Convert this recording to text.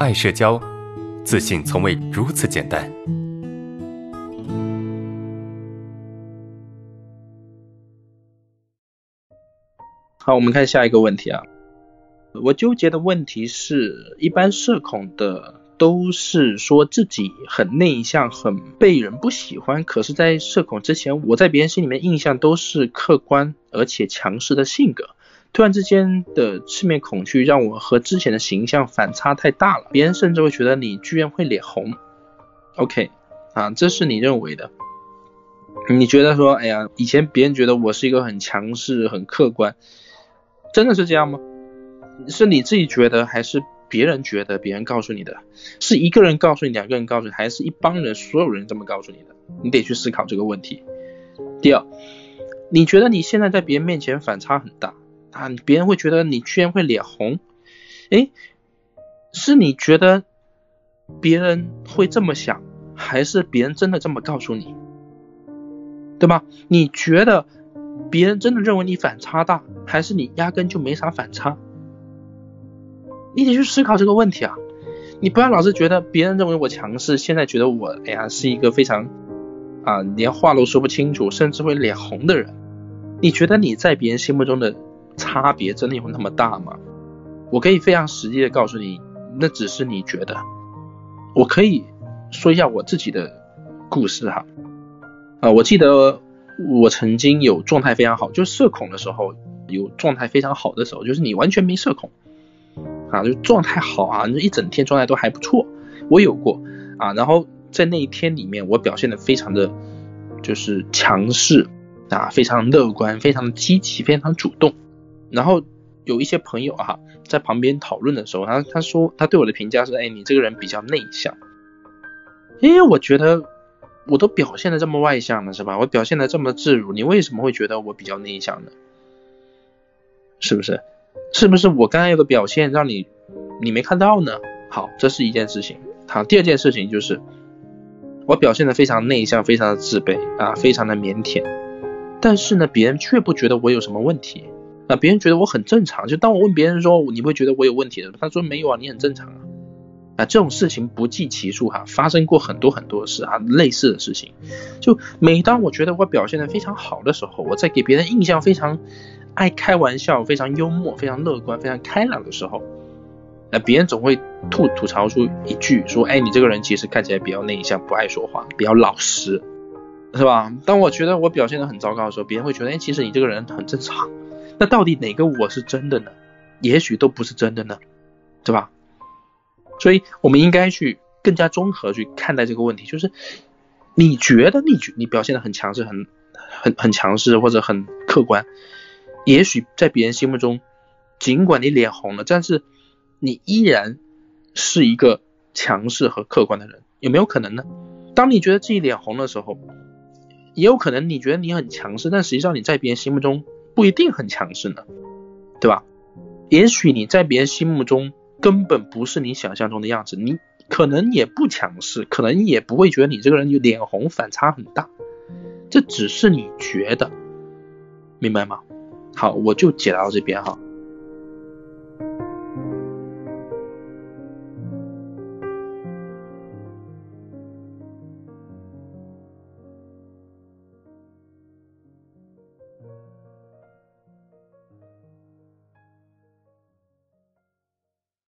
爱社交，自信从未如此简单。好，我们看下一个问题啊。我纠结的问题是一般社恐的都是说自己很内向，很被人不喜欢。可是，在社恐之前，我在别人心里面印象都是客观而且强势的性格。突然之间的赤面恐惧让我和之前的形象反差太大了，别人甚至会觉得你居然会脸红。OK，啊，这是你认为的。你觉得说，哎呀，以前别人觉得我是一个很强势、很客观。真的是这样吗？是你自己觉得，还是别人觉得？别人告诉你的，是一个人告诉你，两个人告诉你，还是一帮人，所有人这么告诉你的？你得去思考这个问题。第二，你觉得你现在在别人面前反差很大啊？别人会觉得你居然会脸红？哎，是你觉得别人会这么想，还是别人真的这么告诉你？对吧？你觉得？别人真的认为你反差大，还是你压根就没啥反差？你得去思考这个问题啊！你不要老是觉得别人认为我强势，现在觉得我哎呀是一个非常啊连话都说不清楚，甚至会脸红的人。你觉得你在别人心目中的差别真的有那么大吗？我可以非常实际的告诉你，那只是你觉得。我可以说一下我自己的故事哈啊，我记得。我曾经有状态非常好，就社恐的时候有状态非常好的时候，就是你完全没社恐啊，就状态好啊，那一整天状态都还不错。我有过啊，然后在那一天里面，我表现的非常的就是强势啊，非常乐观，非常积极，非常主动。然后有一些朋友哈，在旁边讨论的时候，他他说他对我的评价是，哎，你这个人比较内向。哎，我觉得。我都表现的这么外向了，是吧？我表现的这么自如，你为什么会觉得我比较内向呢？是不是？是不是我刚才有个表现让你你没看到呢？好，这是一件事情。好，第二件事情就是我表现的非常内向，非常的自卑啊，非常的腼腆。但是呢，别人却不觉得我有什么问题那，别人觉得我很正常。就当我问别人说你会觉得我有问题的，他说没有啊，你很正常啊。啊，这种事情不计其数哈，发生过很多很多事啊，类似的事情。就每当我觉得我表现的非常好的时候，我在给别人印象非常爱开玩笑、非常幽默、非常乐观、非常开朗的时候，那别人总会吐吐槽出一句说：“哎，你这个人其实看起来比较内向，不爱说话，比较老实，是吧？”当我觉得我表现的很糟糕的时候，别人会觉得：“哎，其实你这个人很正常。”那到底哪个我是真的呢？也许都不是真的呢，对吧？所以，我们应该去更加综合去看待这个问题，就是你觉得你你表现的很强势，很很很强势或者很客观，也许在别人心目中，尽管你脸红了，但是你依然是一个强势和客观的人，有没有可能呢？当你觉得自己脸红的时候，也有可能你觉得你很强势，但实际上你在别人心目中不一定很强势呢，对吧？也许你在别人心目中。根本不是你想象中的样子，你可能也不强势，可能也不会觉得你这个人就脸红，反差很大，这只是你觉得，明白吗？好，我就解答到这边哈。